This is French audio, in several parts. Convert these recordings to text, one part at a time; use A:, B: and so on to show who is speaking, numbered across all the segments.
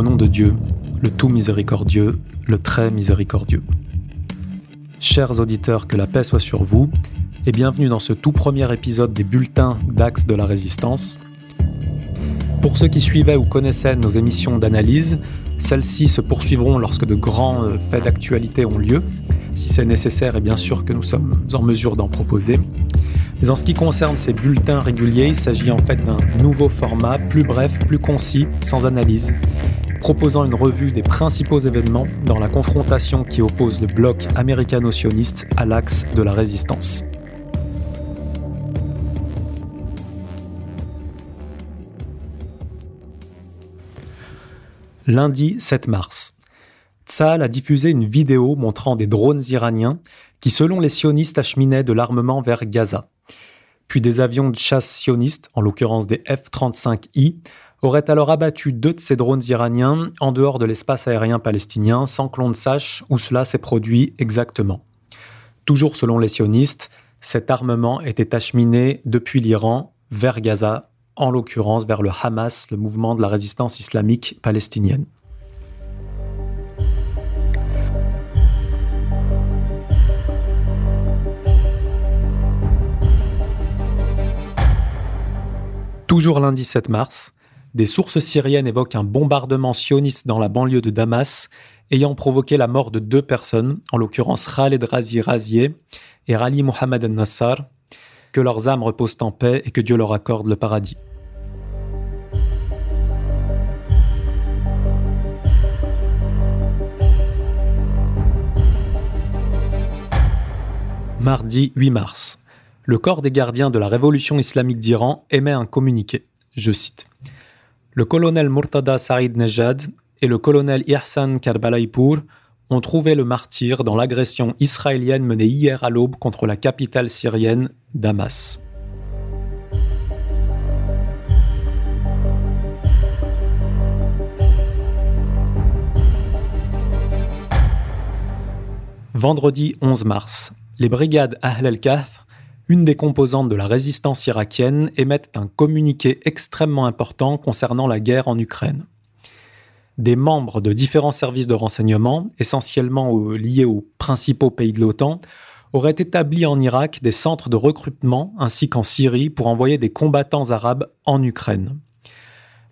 A: Au nom de Dieu, le tout miséricordieux, le très miséricordieux. Chers auditeurs, que la paix soit sur vous, et bienvenue dans ce tout premier épisode des bulletins d'Axe de la Résistance. Pour ceux qui suivaient ou connaissaient nos émissions d'analyse, celles-ci se poursuivront lorsque de grands euh, faits d'actualité ont lieu, si c'est nécessaire et bien sûr que nous sommes en mesure d'en proposer. Mais en ce qui concerne ces bulletins réguliers, il s'agit en fait d'un nouveau format, plus bref, plus concis, sans analyse, proposant une revue des principaux événements dans la confrontation qui oppose le bloc américano-sioniste à l'axe de la résistance. Lundi 7 mars. Tsahal a diffusé une vidéo montrant des drones iraniens qui, selon les sionistes, acheminaient de l'armement vers Gaza puis des avions de chasse sionistes, en l'occurrence des F-35I, auraient alors abattu deux de ces drones iraniens en dehors de l'espace aérien palestinien sans que l'on ne sache où cela s'est produit exactement. Toujours selon les sionistes, cet armement était acheminé depuis l'Iran vers Gaza, en l'occurrence vers le Hamas, le mouvement de la résistance islamique palestinienne. Toujours lundi 7 mars, des sources syriennes évoquent un bombardement sioniste dans la banlieue de Damas ayant provoqué la mort de deux personnes, en l'occurrence Khaled Razi Razieh et Rali Mohamed al-Nassar, que leurs âmes reposent en paix et que Dieu leur accorde le paradis. Mardi 8 mars le corps des gardiens de la révolution islamique d'Iran émet un communiqué. Je cite. Le colonel Murtada Saïd Nejad et le colonel Ihsan Karbalaïpour ont trouvé le martyr dans l'agression israélienne menée hier à l'aube contre la capitale syrienne, Damas. Vendredi 11 mars, les brigades Ahl al-Kahf une des composantes de la résistance irakienne, émettent un communiqué extrêmement important concernant la guerre en Ukraine. Des membres de différents services de renseignement, essentiellement liés aux principaux pays de l'OTAN, auraient établi en Irak des centres de recrutement ainsi qu'en Syrie pour envoyer des combattants arabes en Ukraine.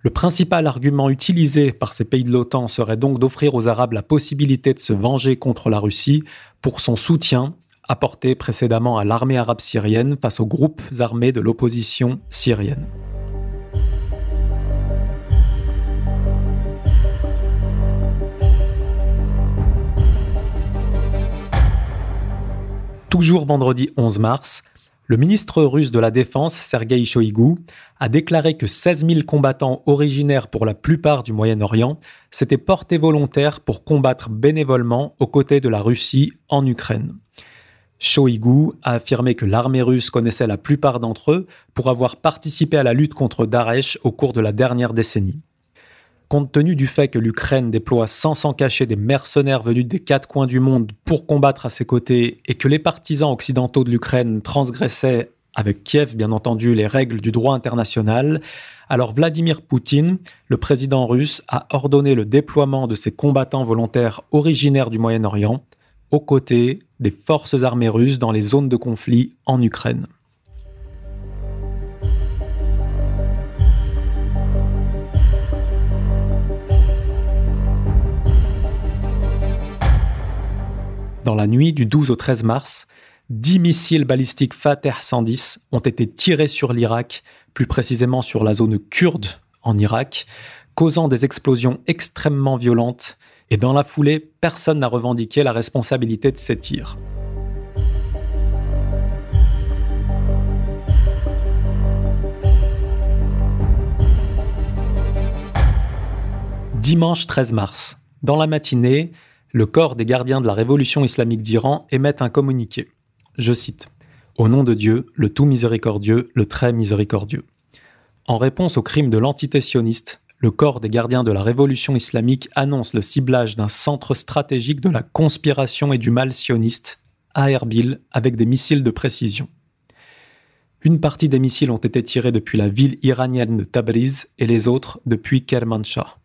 A: Le principal argument utilisé par ces pays de l'OTAN serait donc d'offrir aux Arabes la possibilité de se venger contre la Russie pour son soutien apporté précédemment à l'armée arabe syrienne face aux groupes armés de l'opposition syrienne. Toujours vendredi 11 mars, le ministre russe de la Défense, Sergei Shoigu, a déclaré que 16 000 combattants originaires pour la plupart du Moyen-Orient s'étaient portés volontaires pour combattre bénévolement aux côtés de la Russie en Ukraine. Shoigu a affirmé que l'armée russe connaissait la plupart d'entre eux pour avoir participé à la lutte contre Daesh au cours de la dernière décennie. Compte tenu du fait que l'Ukraine déploie sans s'en cacher des mercenaires venus des quatre coins du monde pour combattre à ses côtés et que les partisans occidentaux de l'Ukraine transgressaient, avec Kiev bien entendu, les règles du droit international, alors Vladimir Poutine, le président russe, a ordonné le déploiement de ces combattants volontaires originaires du Moyen-Orient aux côtés des forces armées russes dans les zones de conflit en Ukraine. Dans la nuit du 12 au 13 mars, 10 missiles balistiques Fateh 110 ont été tirés sur l'Irak, plus précisément sur la zone kurde en Irak, causant des explosions extrêmement violentes et dans la foulée, personne n'a revendiqué la responsabilité de ces tirs. Dimanche 13 mars, dans la matinée, le corps des gardiens de la révolution islamique d'Iran émet un communiqué. Je cite Au nom de Dieu, le tout miséricordieux, le très miséricordieux. En réponse au crime de l'entité sioniste, le corps des gardiens de la révolution islamique annonce le ciblage d'un centre stratégique de la conspiration et du mal sioniste à Erbil avec des missiles de précision. Une partie des missiles ont été tirés depuis la ville iranienne de Tabriz et les autres depuis Kermanshah.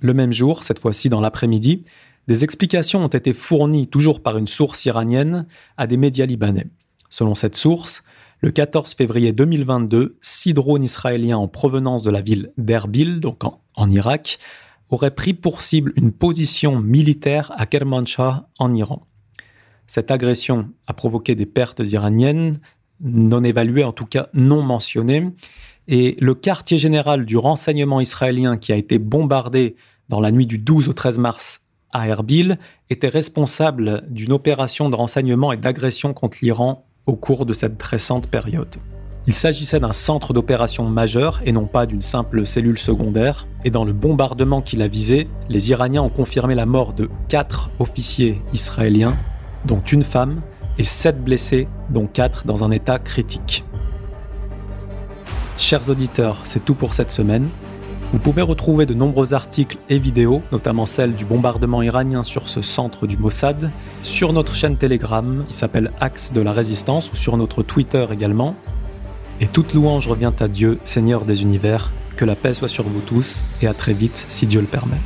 A: Le même jour, cette fois-ci dans l'après-midi, des explications ont été fournies, toujours par une source iranienne, à des médias libanais. Selon cette source, le 14 février 2022, six drones israéliens en provenance de la ville d'Erbil, donc en, Irak, auraient pris pour cible une position militaire à Kermanshah, en Iran. Cette agression a provoqué des pertes iraniennes, non évaluées, en tout cas non mentionnées, et le quartier général du renseignement israélien qui a été bombardé dans la nuit du 12 au 13 mars à Erbil était responsable d'une opération de renseignement et d'agression contre l'Iran au cours de cette récente période. Il s'agissait d'un centre d'opération majeur et non pas d'une simple cellule secondaire, et dans le bombardement qu'il a visé, les Iraniens ont confirmé la mort de quatre officiers israéliens, dont une femme, et sept blessés, dont quatre dans un état critique. Chers auditeurs, c'est tout pour cette semaine. Vous pouvez retrouver de nombreux articles et vidéos, notamment celle du bombardement iranien sur ce centre du Mossad, sur notre chaîne Telegram qui s'appelle Axe de la Résistance ou sur notre Twitter également. Et toute louange revient à Dieu, Seigneur des univers. Que la paix soit sur vous tous et à très vite si Dieu le permet.